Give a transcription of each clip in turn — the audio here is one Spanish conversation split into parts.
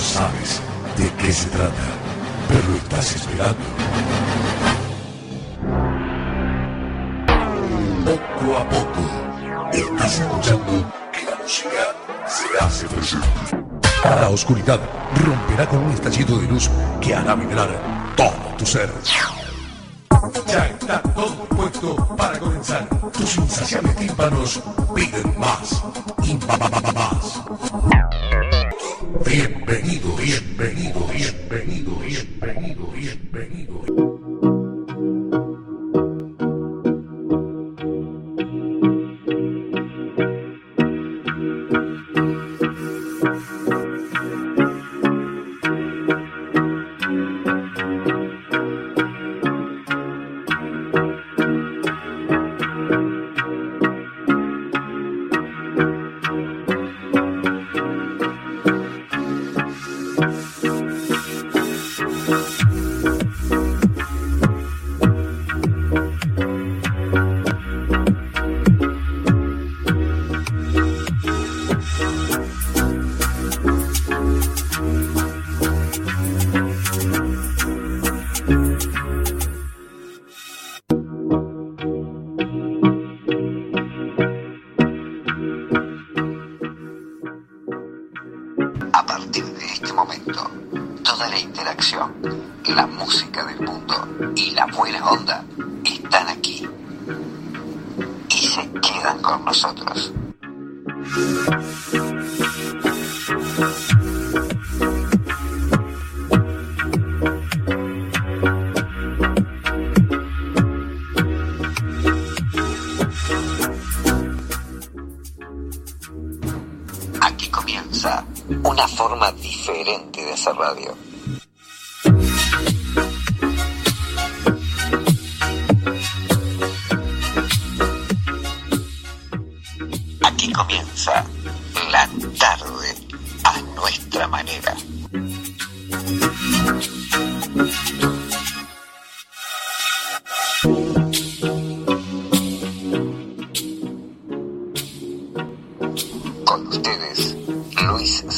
Sabes de qué se trata, pero estás esperando. Poco a poco, estás escuchando que la música se hace presente. La oscuridad romperá con un estallido de luz que hará vibrar todo tu ser. Ya está todo puesto para comenzar. Tus insaciables tímpanos piden más y más. Bienvenido, bienvenido, bienvenido, bienvenido, bienvenido.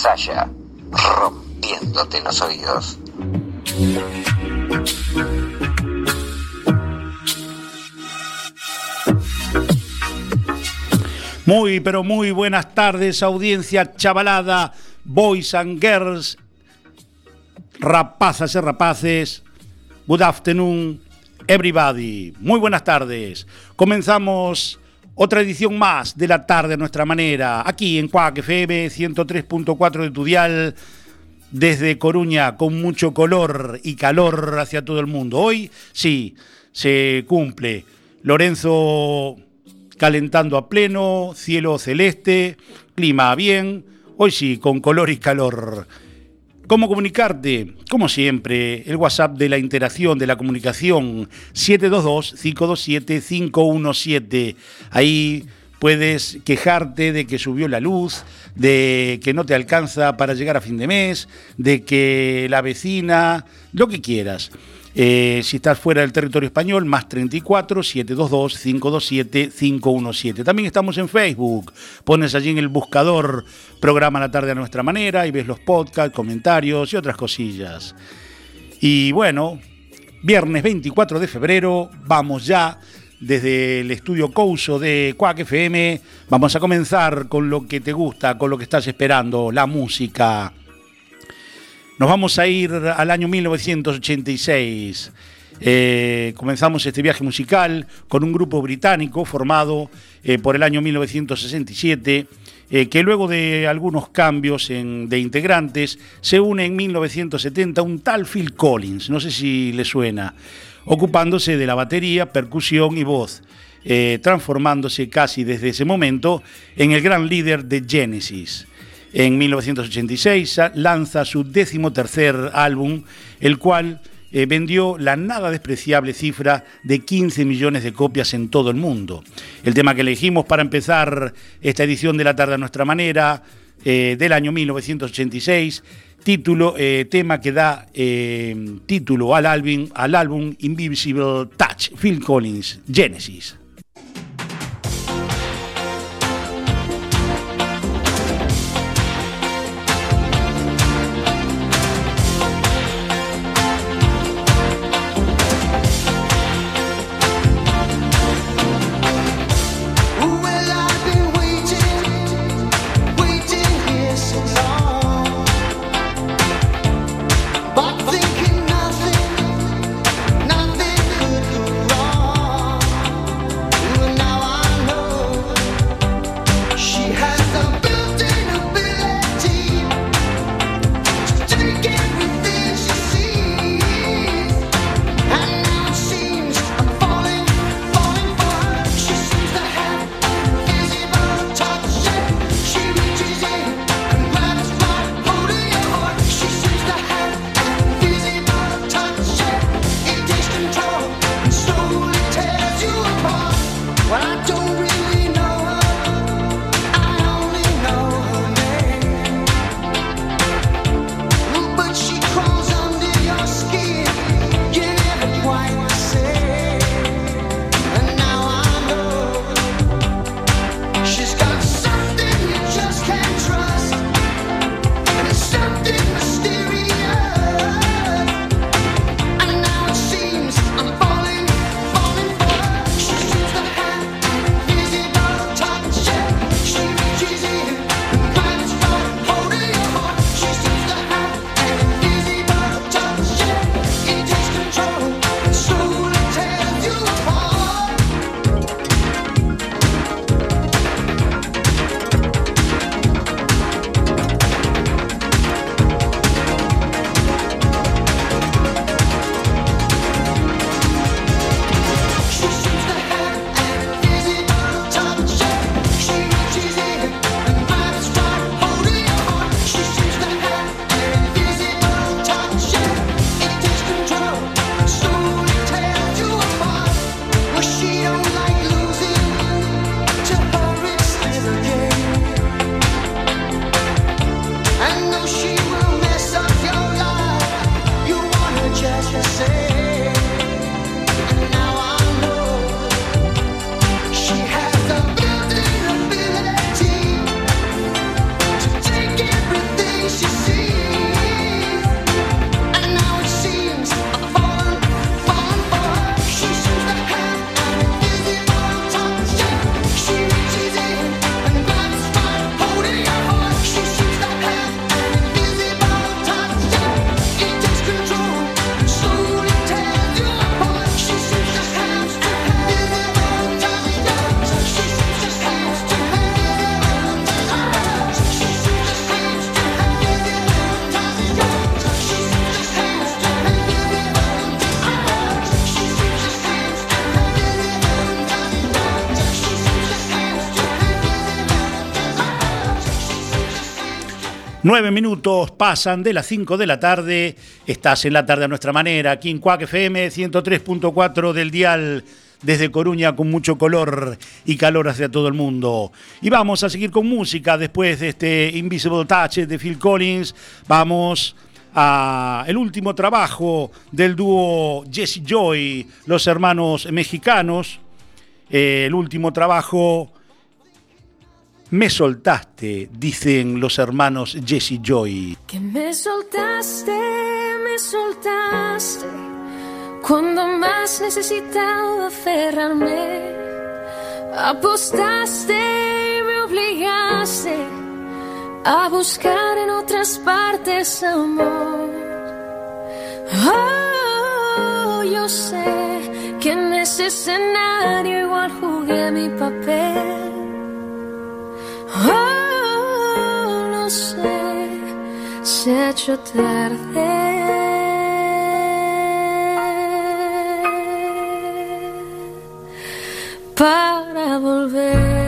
Saya, rompiéndote los oídos. Muy, pero muy buenas tardes, audiencia chavalada, boys and girls, rapazas y rapaces. Good afternoon, everybody. Muy buenas tardes. Comenzamos otra edición más de la tarde a nuestra manera, aquí en Cuac FM 103.4 de Tudial, desde Coruña, con mucho color y calor hacia todo el mundo. Hoy sí, se cumple. Lorenzo calentando a pleno, cielo celeste, clima bien, hoy sí, con color y calor. ¿Cómo comunicarte? Como siempre, el WhatsApp de la interacción, de la comunicación, 722-527-517. Ahí puedes quejarte de que subió la luz, de que no te alcanza para llegar a fin de mes, de que la vecina, lo que quieras. Eh, si estás fuera del territorio español, más 34 722 527 517. También estamos en Facebook. Pones allí en el buscador programa La tarde a nuestra manera y ves los podcasts, comentarios y otras cosillas. Y bueno, viernes 24 de febrero, vamos ya desde el estudio Couso de Quack FM. Vamos a comenzar con lo que te gusta, con lo que estás esperando, la música. Nos vamos a ir al año 1986. Eh, comenzamos este viaje musical con un grupo británico formado eh, por el año 1967, eh, que luego de algunos cambios de integrantes se une en 1970 un tal Phil Collins, no sé si le suena, ocupándose de la batería, percusión y voz. transformándose casi desde ese momento en el gran líder de Genesis. En 1986 lanza su décimo tercer álbum, el cual eh, vendió la nada despreciable cifra de 15 millones de copias en todo el mundo. El tema que elegimos para empezar esta edición de la tarde a nuestra manera, eh, del año 1986, título, eh, tema que da título al álbum, al álbum Invisible Touch, Phil Collins, Genesis. Nueve minutos pasan de las cinco de la tarde. Estás en la tarde a nuestra manera, aquí en Cuac FM 103.4 del Dial, desde Coruña, con mucho color y calor hacia todo el mundo. Y vamos a seguir con música después de este Invisible Touch de Phil Collins. Vamos a el último trabajo del dúo Jesse Joy, los hermanos mexicanos. Eh, el último trabajo me soltaste, dicen los hermanos Jesse Joy. Que me soltaste, me soltaste cuando más necesitaba aferrarme. Apostaste me obligaste a buscar en otras partes amor. Oh, yo sé que en ese escenario igual jugué mi papel. Oh, sé, se ha hecho tarde. para volver.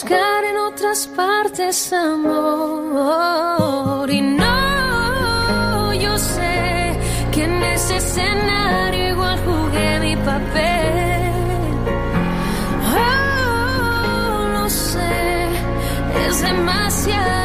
Buscar en otras partes amor. Y no, yo sé que en ese escenario igual jugué mi papel. Oh, lo sé, es demasiado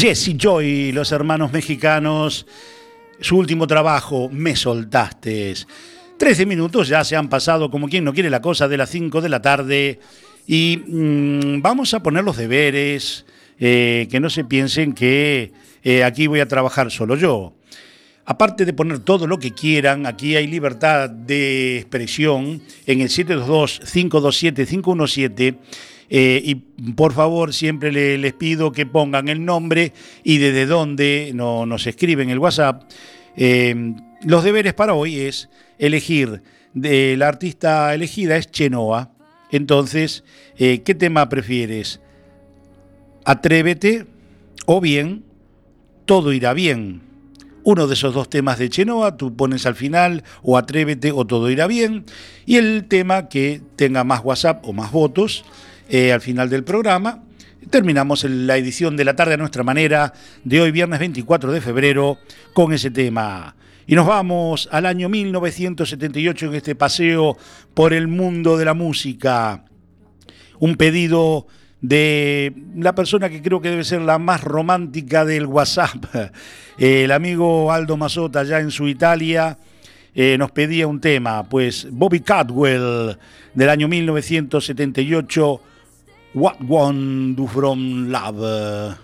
Jesse Joy, los hermanos mexicanos, su último trabajo, Me Soltaste. Trece minutos ya se han pasado, como quien no quiere la cosa, de las 5 de la tarde. Y mm, vamos a poner los deberes, eh, que no se piensen que eh, aquí voy a trabajar solo yo. Aparte de poner todo lo que quieran, aquí hay libertad de expresión en el 722-527-517 eh, y por favor, siempre les pido que pongan el nombre y desde dónde no, nos escriben el WhatsApp. Eh, los deberes para hoy es elegir, de, la artista elegida es Chenoa. Entonces, eh, ¿qué tema prefieres? Atrévete o bien Todo irá bien. Uno de esos dos temas de Chenoa, tú pones al final o Atrévete o Todo irá bien. Y el tema que tenga más WhatsApp o más votos eh, al final del programa. Terminamos la edición de la tarde a nuestra manera de hoy, viernes 24 de febrero, con ese tema. Y nos vamos al año 1978 en este paseo por el mundo de la música. Un pedido de la persona que creo que debe ser la más romántica del WhatsApp, el amigo Aldo Mazota, allá en su Italia. Eh, nos pedía un tema, pues Bobby Cadwell del año 1978 What One Do From Love. I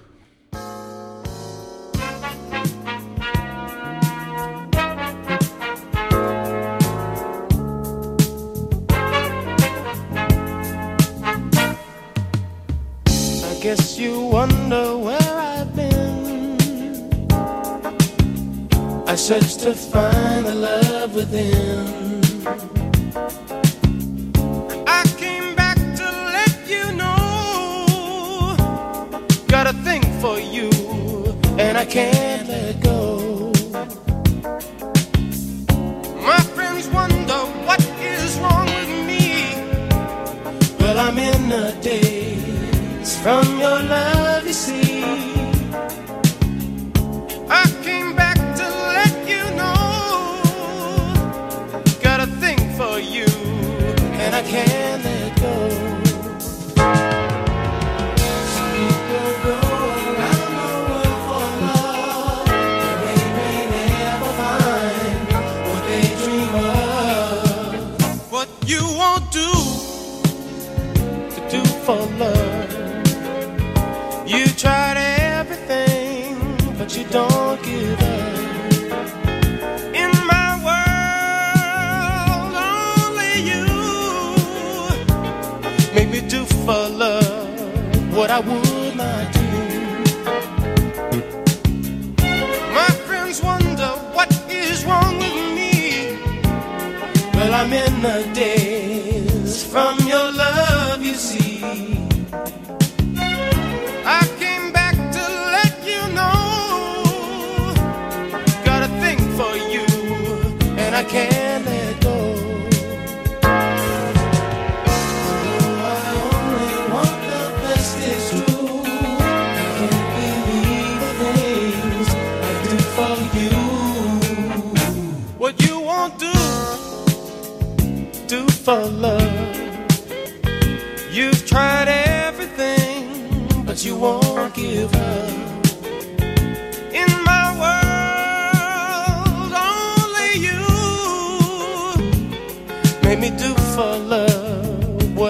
guess you wonder where I've been. I searched to find the love within. Got a thing for you, and I can't let go. My friends wonder what is wrong with me. Well, I'm in a daze from your love, for love. You tried everything, but you don't give up. In my world, only you make me do for love what I would not do. My friends wonder what is wrong with me. Well, I'm in the days from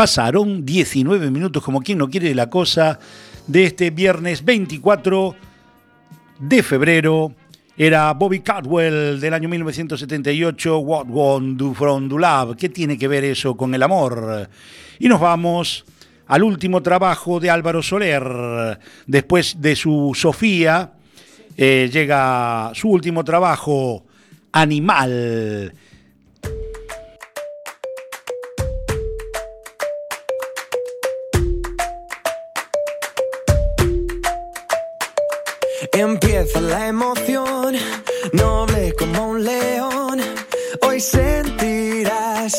pasaron 19 minutos, como quien no quiere la cosa, de este viernes 24 de febrero. Era Bobby Caldwell del año 1978, What Won't Do From Do Love. ¿Qué tiene que ver eso con el amor? Y nos vamos al último trabajo de Álvaro Soler. Después de su Sofía, eh, llega su último trabajo, Animal. Empieza la emoción, noble como un león. Hoy sentirás,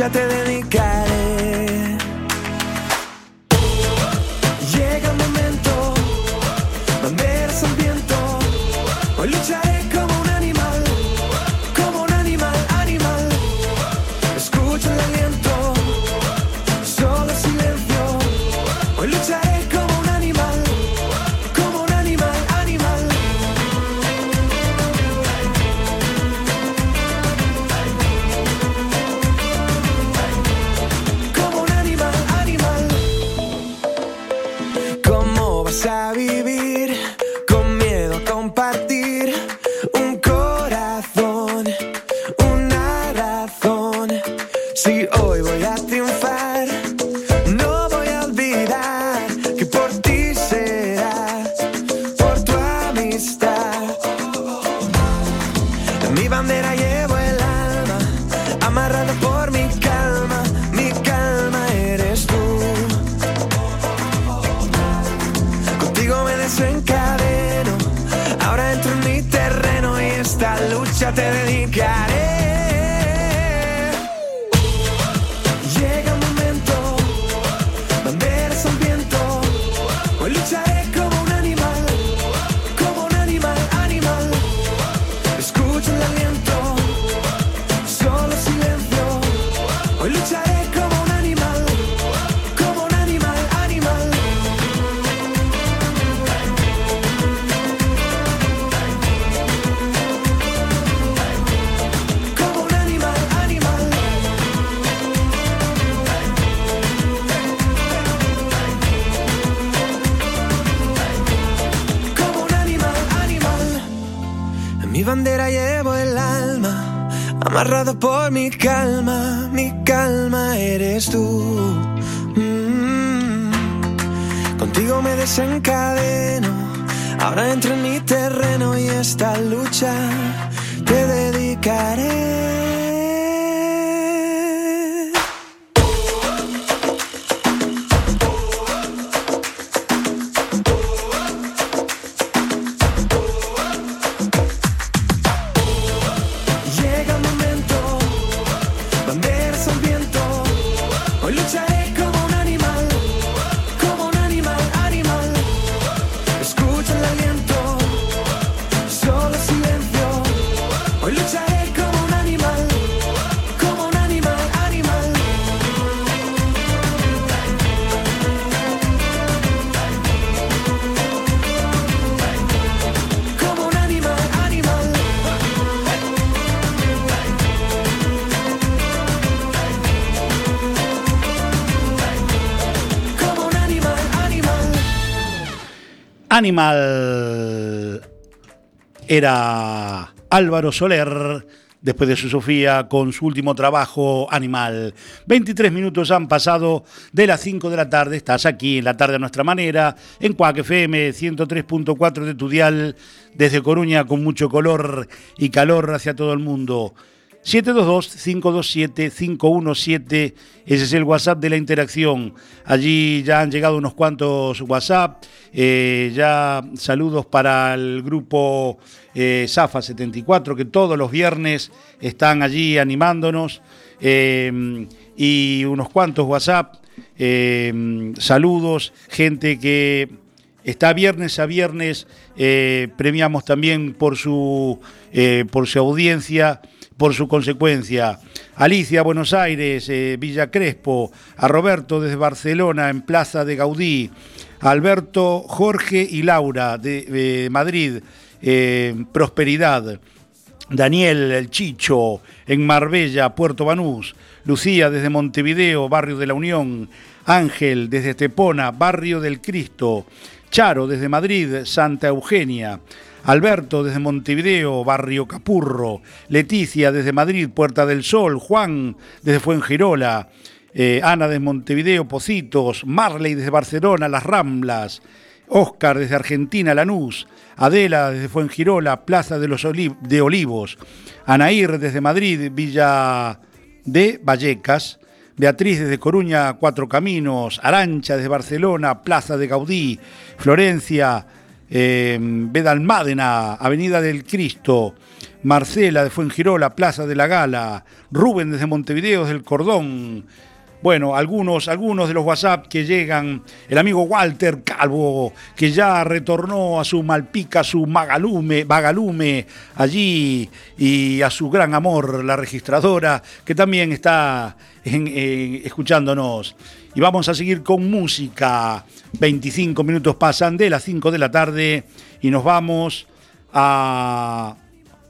lucha te dedicaré. stop. Mi calma, mi calma eres tú. Mm. Contigo me desencadeno, ahora entro en mi terreno y esta lucha te dedicaré. Animal era Álvaro Soler, después de su Sofía, con su último trabajo, Animal. 23 minutos han pasado de las 5 de la tarde, estás aquí en la tarde a nuestra manera, en Cuac FM 103.4 de tu dial, desde Coruña con mucho color y calor hacia todo el mundo. 722-527-517, ese es el WhatsApp de la interacción. Allí ya han llegado unos cuantos WhatsApp, eh, ya saludos para el grupo eh, Zafa 74, que todos los viernes están allí animándonos, eh, y unos cuantos WhatsApp, eh, saludos, gente que Está viernes a viernes, eh, premiamos también por su, eh, por su audiencia, por su consecuencia. Alicia, Buenos Aires, eh, Villa Crespo, a Roberto desde Barcelona, en Plaza de Gaudí, a Alberto, Jorge y Laura de, de Madrid, eh, Prosperidad. Daniel El Chicho en Marbella, Puerto Banús, Lucía desde Montevideo, Barrio de la Unión, Ángel desde Estepona, Barrio del Cristo, Charo desde Madrid, Santa Eugenia, Alberto desde Montevideo, Barrio Capurro, Leticia desde Madrid, Puerta del Sol, Juan desde Fuengirola, eh, Ana desde Montevideo, Pocitos, Marley desde Barcelona, Las Ramblas, Óscar desde Argentina, Lanús, Adela desde Fuengirola, Plaza de los de Olivos, Anaír desde Madrid, Villa de Vallecas, Beatriz desde Coruña, Cuatro Caminos, Arancha desde Barcelona, Plaza de Gaudí, Florencia, eh, Bedalmádena, Avenida del Cristo, Marcela de Fuengirola, Plaza de la Gala, Rubén desde Montevideo, desde el Cordón. Bueno, algunos, algunos de los WhatsApp que llegan, el amigo Walter Calvo, que ya retornó a su Malpica, su Magalume, Vagalume allí, y a su gran amor, la registradora, que también está en- escuchándonos. Y vamos a seguir con música. 25 minutos pasan de las 5 de la tarde y nos vamos a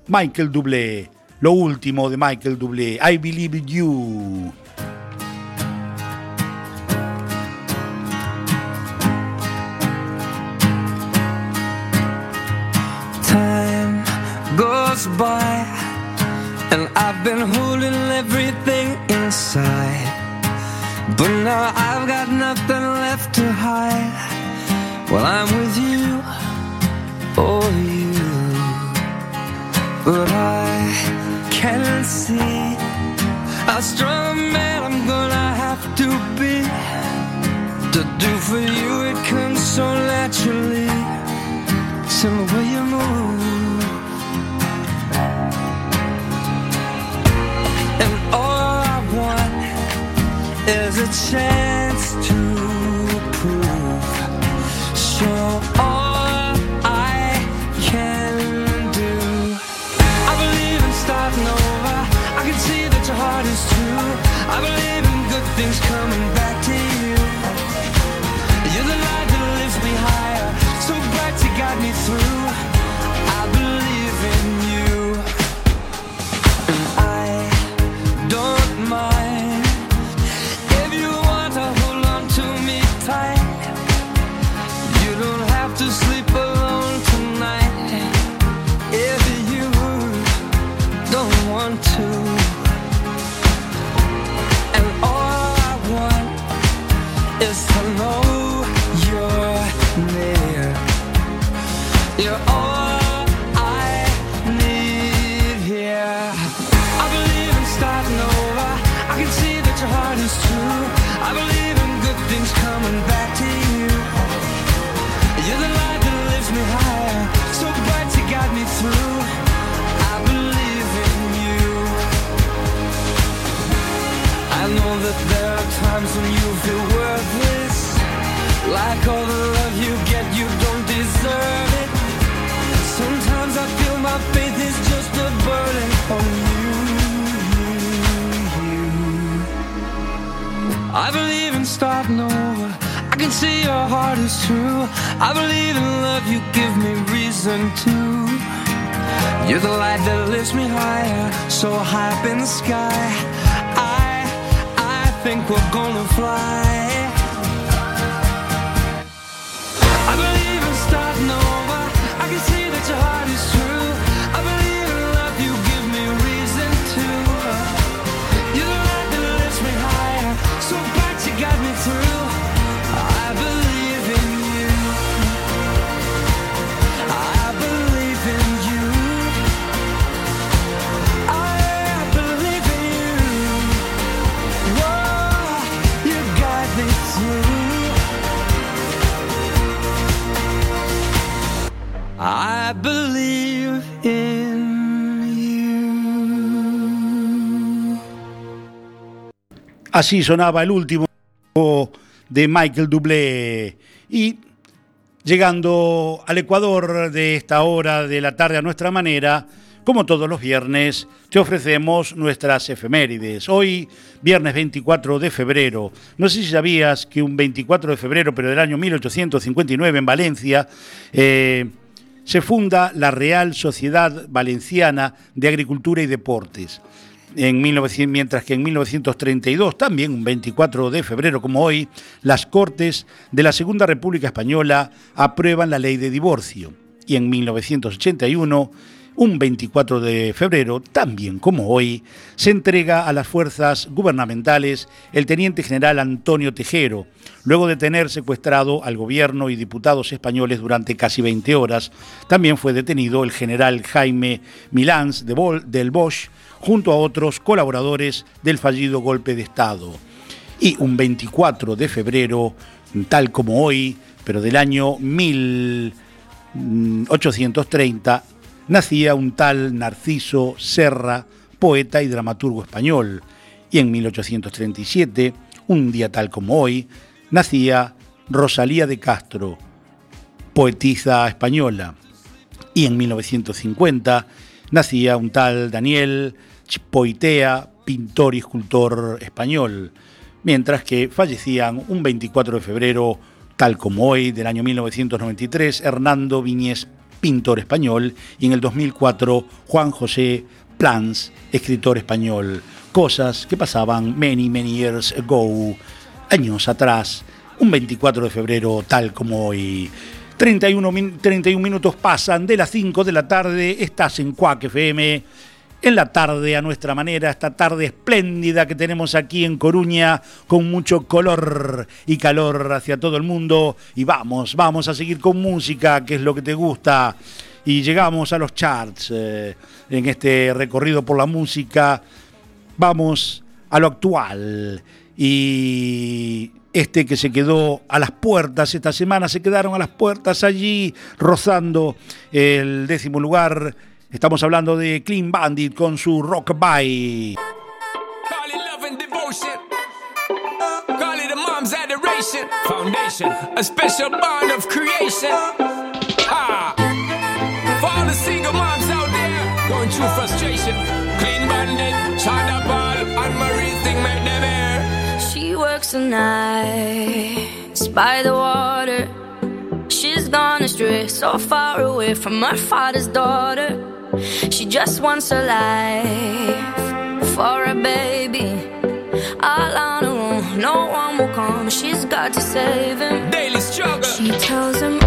Michael Dublé, lo último de Michael Dublé, I Believe You. Time goes by, and I've been holding everything inside. But now I've got nothing left to hide. Well, I'm with you, oh, you. But I can't see how strong a man I'm gonna have to be. To do for you, it comes so naturally. The way you move. And all is a chance to see your heart is true. I believe in love, you give me reason to. You're the light that lifts me higher, so high up in the sky. I, I think we're gonna fly. I believe in starting over. I can see that your heart is true. Así sonaba el último de Michael Dublé. Y llegando al Ecuador de esta hora de la tarde a nuestra manera, como todos los viernes, te ofrecemos nuestras efemérides. Hoy, viernes 24 de febrero. No sé si sabías que un 24 de febrero, pero del año 1859, en Valencia, eh, se funda la Real Sociedad Valenciana de Agricultura y Deportes. En 1900, mientras que en 1932, también un 24 de febrero como hoy, las Cortes de la Segunda República Española aprueban la ley de divorcio. Y en 1981, un 24 de febrero, también como hoy, se entrega a las fuerzas gubernamentales el teniente general Antonio Tejero, luego de tener secuestrado al gobierno y diputados españoles durante casi 20 horas. También fue detenido el general Jaime Milans de Bol- del Bosch, junto a otros colaboradores del fallido golpe de Estado. Y un 24 de febrero, tal como hoy, pero del año 1830, nacía un tal Narciso Serra, poeta y dramaturgo español. Y en 1837, un día tal como hoy, nacía Rosalía de Castro, poetisa española. Y en 1950 nacía un tal Daniel Chipoitea, pintor y escultor español, mientras que fallecían un 24 de febrero, tal como hoy, del año 1993, Hernando Viñez, pintor español, y en el 2004 Juan José Plans, escritor español. Cosas que pasaban many, many years ago, años atrás, un 24 de febrero, tal como hoy. 31, min- 31 minutos pasan de las 5 de la tarde, estás en Cuac FM, en la tarde a nuestra manera, esta tarde espléndida que tenemos aquí en Coruña, con mucho color y calor hacia todo el mundo. Y vamos, vamos a seguir con música, que es lo que te gusta. Y llegamos a los charts eh, en este recorrido por la música. Vamos a lo actual. Y este que se quedó a las puertas esta semana, se quedaron a las puertas allí rozando el décimo lugar. Estamos hablando de Clean Bandit con su Rock Bye. Call it love and devotion. Call it a mom's adoration. Foundation, a special bond of creation. Ha! For all the single moms out there going through frustration. Clean bandit, China Ball, and Marie thing make them air. She works the nights by the water. She's gone astray, so far away from her father's daughter. She just wants a life for a baby. All on her own, no one will come. She's got to save him. Daily struggle. She tells him,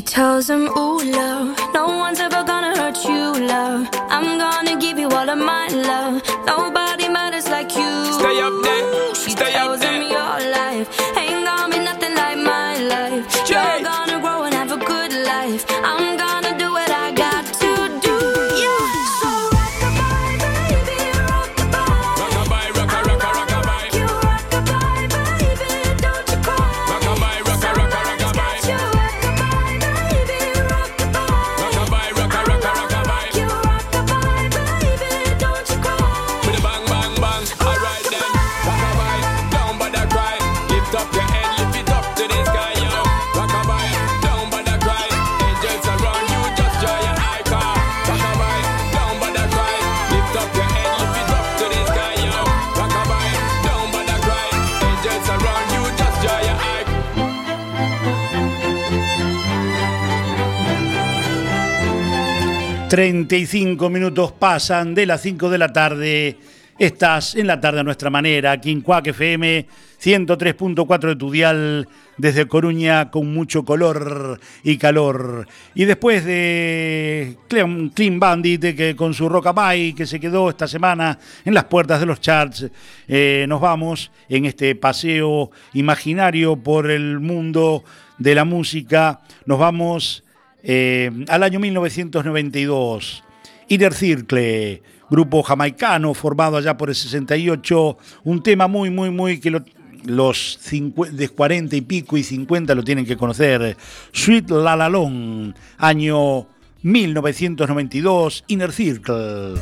tells him, Ooh, 35 minutos pasan de las 5 de la tarde. Estás en la tarde a nuestra manera, aquí en Cuac FM 103.4 de tu desde Coruña con mucho color y calor. Y después de Clean Bandit, que con su Rockabye que se quedó esta semana en las puertas de los charts, eh, nos vamos en este paseo imaginario por el mundo de la música. Nos vamos eh, al año 1992, Inner Circle, grupo jamaicano formado allá por el 68, un tema muy, muy, muy que los de 40 y pico y 50 lo tienen que conocer. Sweet La La Long, año 1992, Inner Circle.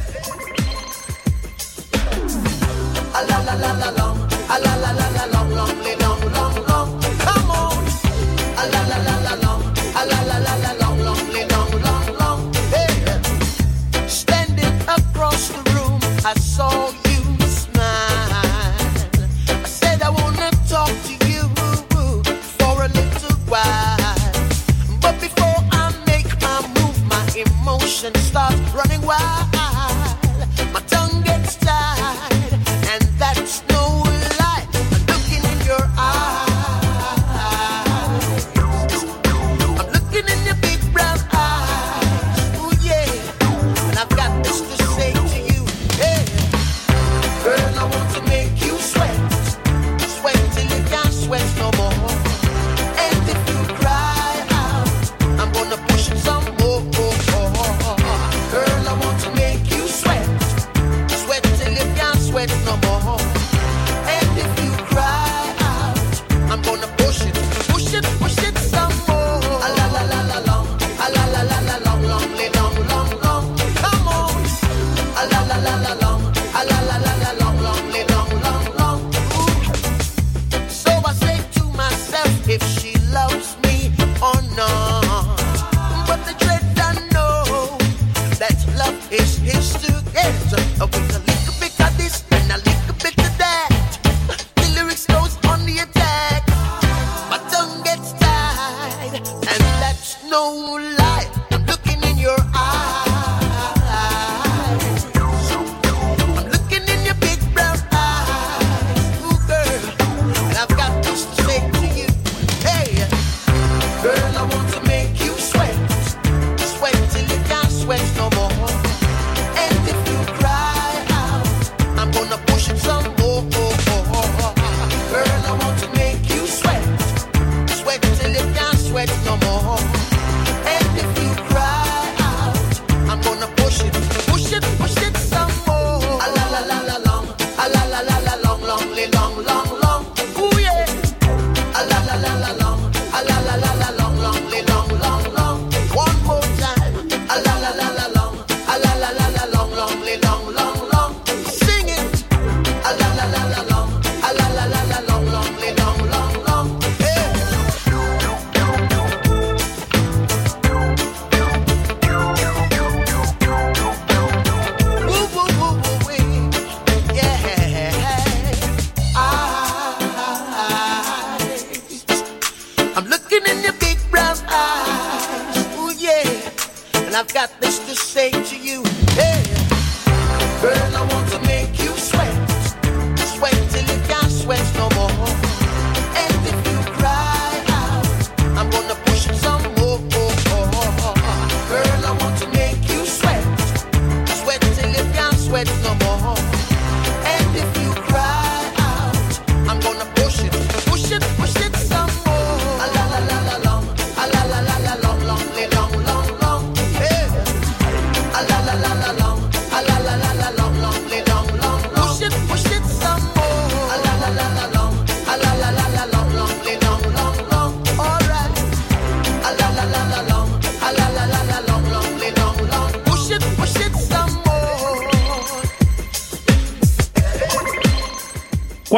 and starts running wild.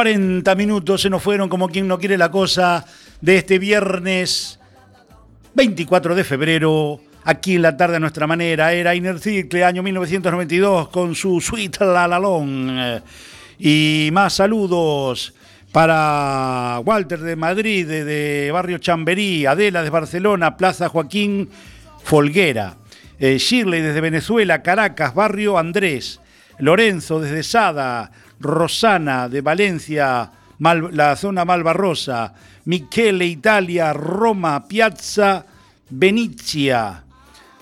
40 minutos se nos fueron como quien no quiere la cosa de este viernes 24 de febrero. Aquí en la tarde a nuestra manera era Inercicle, año 1992, con su suite La Lalón. Y más saludos para Walter de Madrid, de, Barrio Chamberí, Adela de Barcelona, Plaza Joaquín Folguera, eh, Shirley desde Venezuela, Caracas, Barrio Andrés, Lorenzo desde Sada, Rosana de Valencia, la zona Malvarrosa. Michele, Italia, Roma, Piazza, Venezia.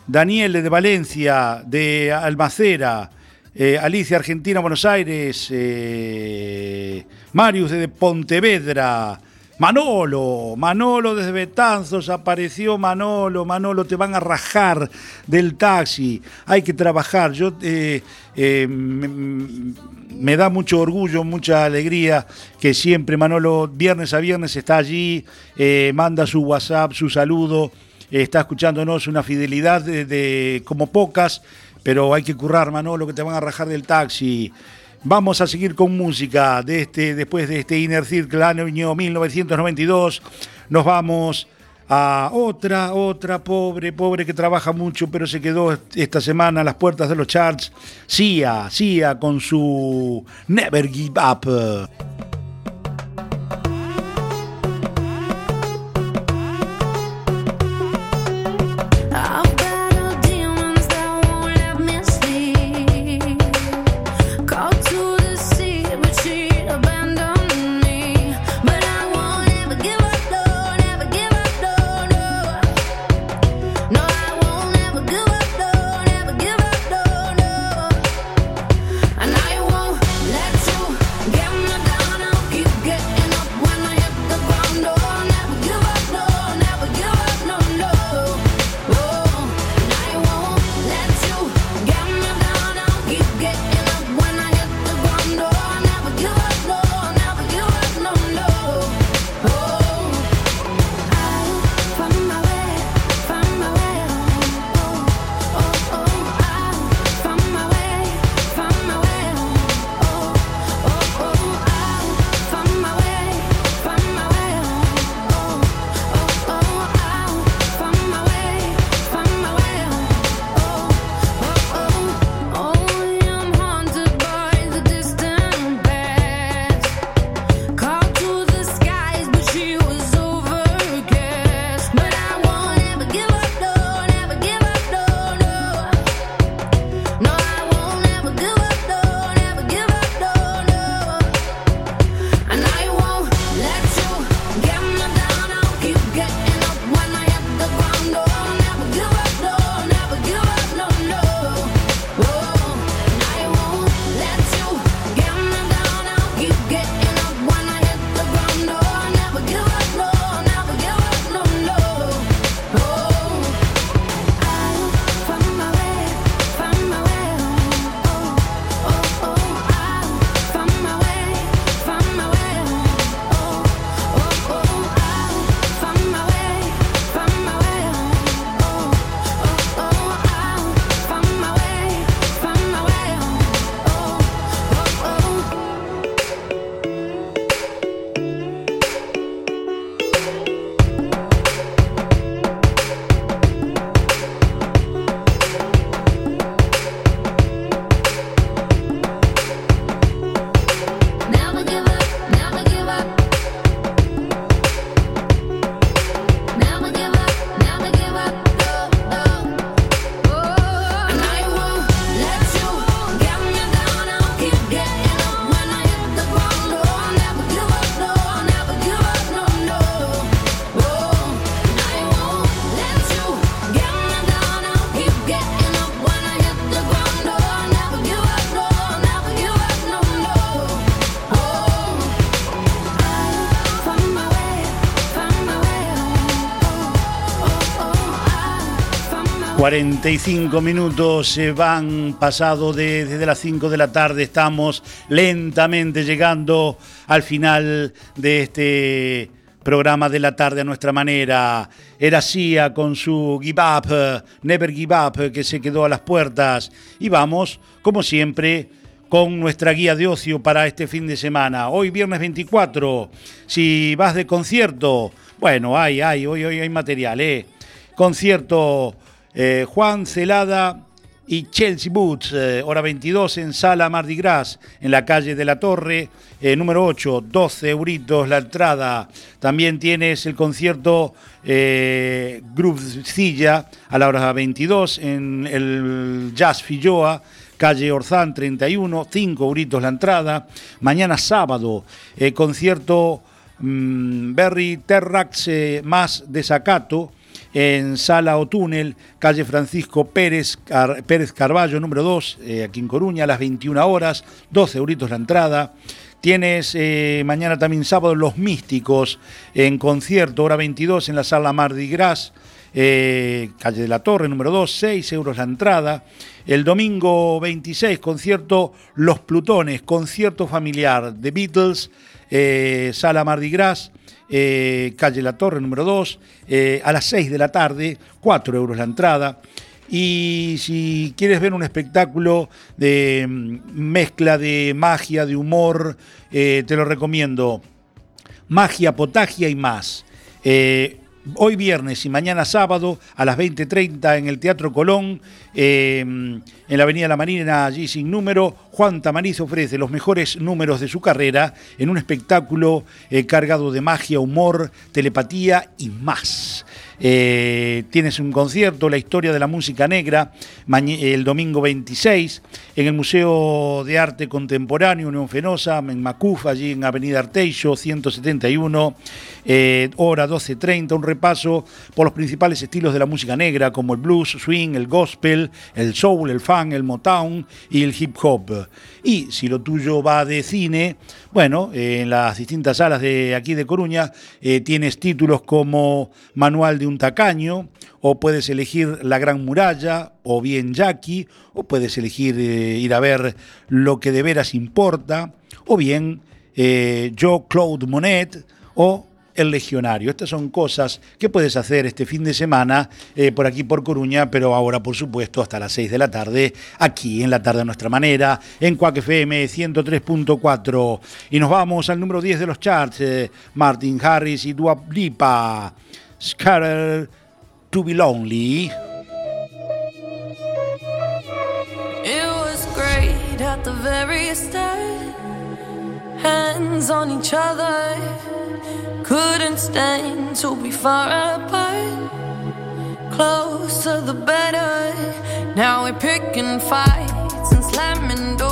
Daniele de Valencia, de Almacera, eh, Alicia Argentina, Buenos Aires, eh, Marius desde Pontevedra, Manolo, Manolo desde Betanzos, apareció Manolo, Manolo, te van a rajar del taxi, hay que trabajar, yo eh, me da mucho orgullo, mucha alegría que siempre Manolo viernes a viernes está allí, eh, manda su WhatsApp, su saludo, está escuchándonos una fidelidad de, como pocas, pero hay que currar, Manolo, que te van a rajar del taxi. Vamos a seguir con música de este, después de este Inner Circle año 1992. Nos vamos a otra, otra pobre, pobre que trabaja mucho, pero se quedó esta semana a las puertas de los charts. Sia, Sia con su Never Give Up. 45 minutos se van pasado de- desde las 5 de la tarde. Estamos lentamente llegando al final de este programa de la tarde a nuestra manera. Era Sia con su Give Up, Never Give Up, que se quedó a las puertas. Y vamos, como siempre, con nuestra guía de ocio para este fin de semana. Hoy viernes 24, si vas de concierto, bueno, hay, hay, hoy, hoy hay material, ¿eh? Concierto eh, Juan Celada y Chelsea Boots, eh, hora 22 en Sala Mardi Gras, en la calle de la Torre, eh, número 8, 12 euritos la entrada. También tienes el concierto eh, a la hora 22 en el Jazz Filloa, calle Orzán 31, 5 euritos la entrada. Mañana sábado, concierto mm, Berry Terrax más desacato en Sala o Túnel, calle Francisco Pérez, Pérez Carballo, número 2, eh, aquí en Coruña, a las 21 horas, 12 euritos la entrada. Tienes eh, mañana también sábado Los Místicos en concierto, hora 22 en la Sala Mardi Gras, eh, calle de la Torre, número 2, 6 euros la entrada. El domingo 26, concierto Los Plutones, concierto familiar de Beatles, eh, Sala Mardi Gras, eh, calle La Torre, número 2, eh, a las 6 de la tarde, 4 euros la entrada. Y si quieres ver un espectáculo de mm, mezcla de magia, de humor, te lo recomiendo. Magia, potagia y más. Hoy viernes y mañana sábado a las 20.30 en el Teatro Colón, eh, en la Avenida La Marina, allí sin número, Juan Tamariz ofrece los mejores números de su carrera en un espectáculo eh, cargado de magia, humor, telepatía y más. Eh, tienes un concierto, la historia de la música negra, el domingo 26, en el Museo de Arte Contemporáneo Unión Fenosa, en Macuf, allí en Avenida Arteixo, 171, eh, hora 12.30, un repaso por los principales estilos de la música negra, como el blues, swing, el gospel, el soul, el funk, el motown y el hip hop. Y si lo tuyo va de cine, bueno, eh, en las distintas salas de aquí de Coruña eh, tienes títulos como Manual de un tacaño, o puedes elegir La Gran Muralla, o bien Jackie, o puedes elegir eh, ir a ver Lo que de veras importa, o bien Yo Claude Monet, o El Legionario. Estas son cosas que puedes hacer este fin de semana eh, por aquí por Coruña, pero ahora por supuesto hasta las 6 de la tarde, aquí en la tarde a nuestra manera, en Quack FM 103.4. Y nos vamos al número 10 de los charts, eh, Martin Harris y Dua Lipa, Scatter to be Lonely. It was great at the very start. Hands on each other. Couldn't stand to be far apart. Closer the better. Now we're picking fights and slamming doors.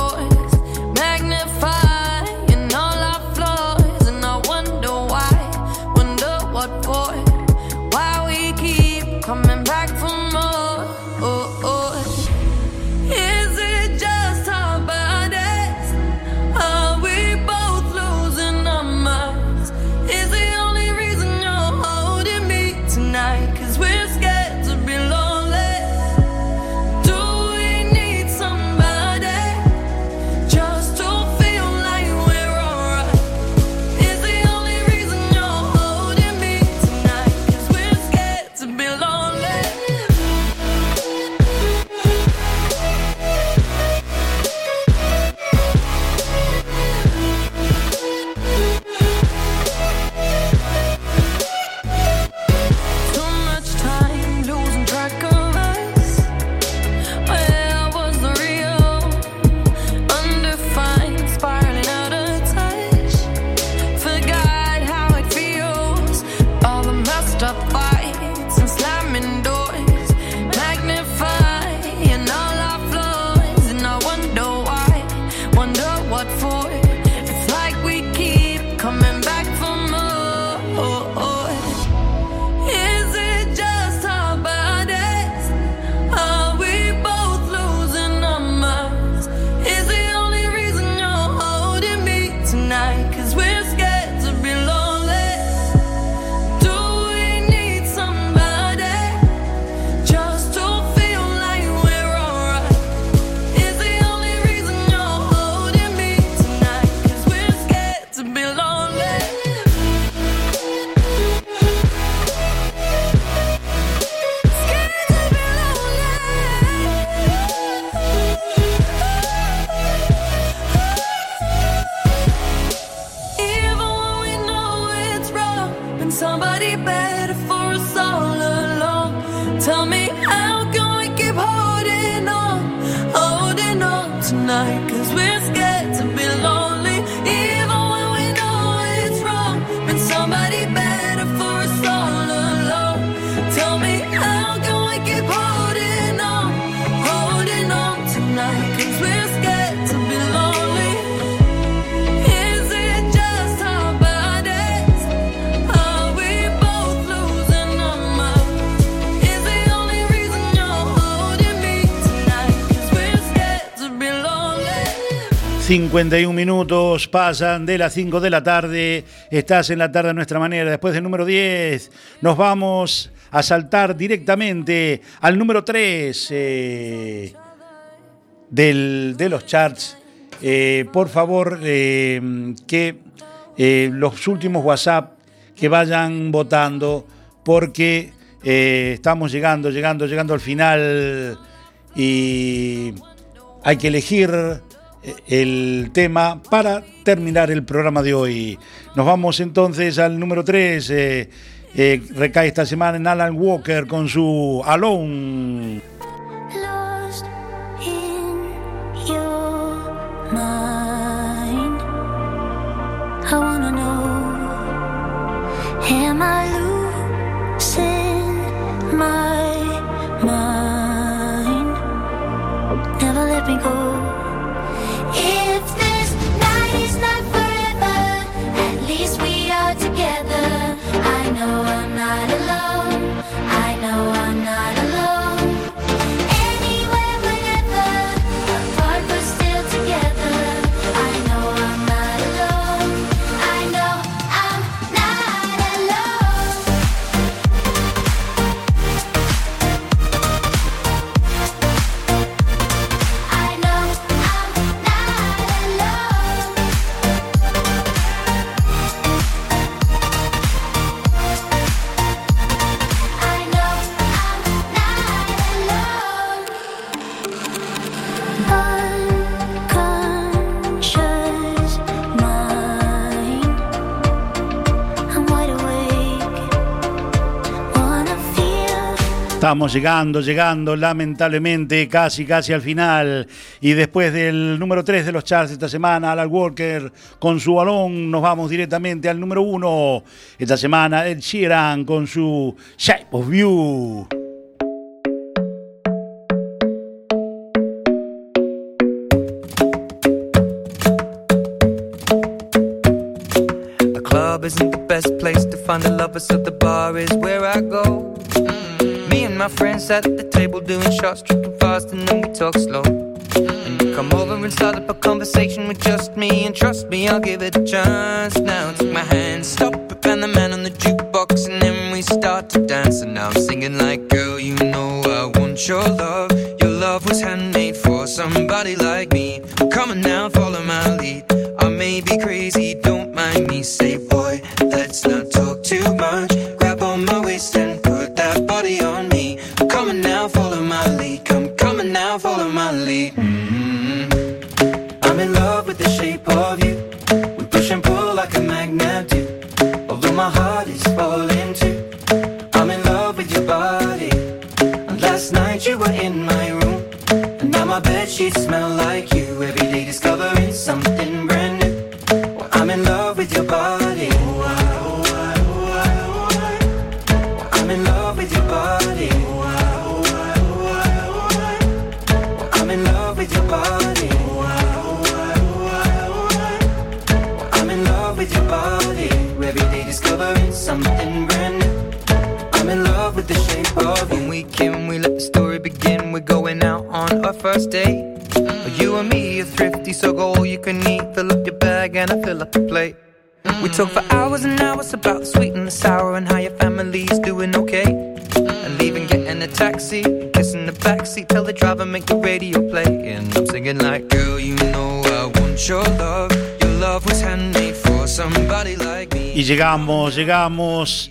51 minutos pasan de las 5 de la tarde. Estás en la tarde a nuestra manera. Después del número 10, nos vamos a saltar directamente al número 3 eh, del- de los charts. Eh, por favor, eh, que los últimos WhatsApp que vayan votando, porque estamos llegando, llegando, llegando al final y hay que elegir el tema para terminar el programa de hoy. Nos vamos entonces al número 3. recae esta semana en Alan Walker con su Alone. Estamos llegando, llegando, lamentablemente, casi, casi al final. Y después del número 3 de los charts esta semana, Alan Walker con su balón, nos vamos directamente al número 1. Esta semana, Ed Sheeran con su Shape of You. The club isn't the best place to find a lover, so the bar is where I go. My friends at the table doing shots, tripping fast, and then we talk slow. And you come over and start up a conversation with just me, and trust me, I'll give it a chance. Now take my hand, stop it, and the man on the jukebox, and then we start to dance. And now I'm singing like, girl, you know I want your love. Your love was handmade for somebody like me. Sheets smell like all you can eat. Fill up your bag and I fill up the plate. We talk for hours and hours about the sweet and the sour and how your family's doing okay. And leaving, getting a taxi, kissing the backseat, tell the driver make the radio play. And I'm singing like, girl, you know I want your love. Your love was handmade for somebody like me. Y llegamos, llegamos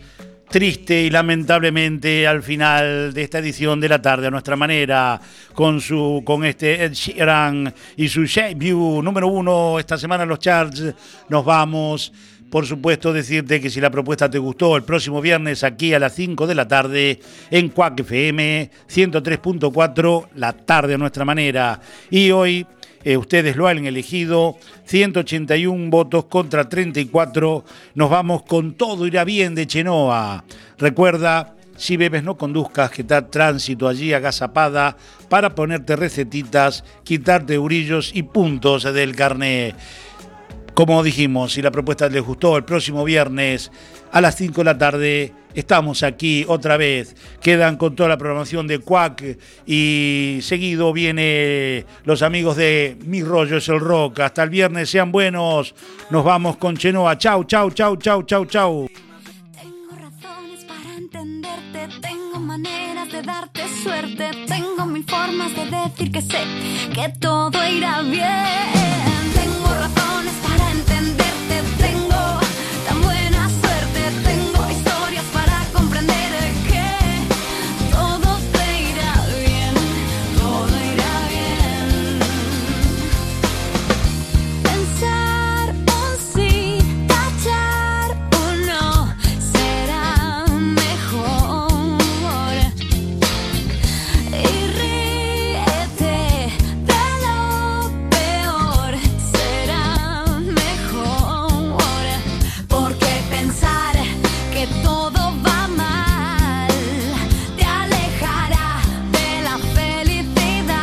triste y lamentablemente al final de esta edición de la tarde a nuestra manera con su con este Ed Sheeran y su Shape View número uno esta semana en los charts nos vamos. Por supuesto decirte que si la propuesta te gustó el próximo viernes aquí a las 5 de la tarde en Quack FM 103.4 la tarde a nuestra manera. Y hoy eh, ustedes lo han elegido, 181 votos contra 34. Nos vamos con todo irá bien de Chenoa. Recuerda, si bebes no conduzcas, que está tránsito allí agazapada para ponerte recetitas, quitarte brillos y puntos del carné. Como dijimos, si la propuesta les gustó, el próximo viernes a las 5 de la tarde estamos aquí otra vez. Quedan con toda la programación de Quack y seguido viene los amigos de Mi Rollo es el Rock. Hasta el viernes, sean buenos. Nos vamos con Chenoa. Chau, chau, chau, chau, chau, chau. Tengo razones para entenderte, tengo maneras de darte suerte, tengo mil formas de decir que sé que todo irá bien.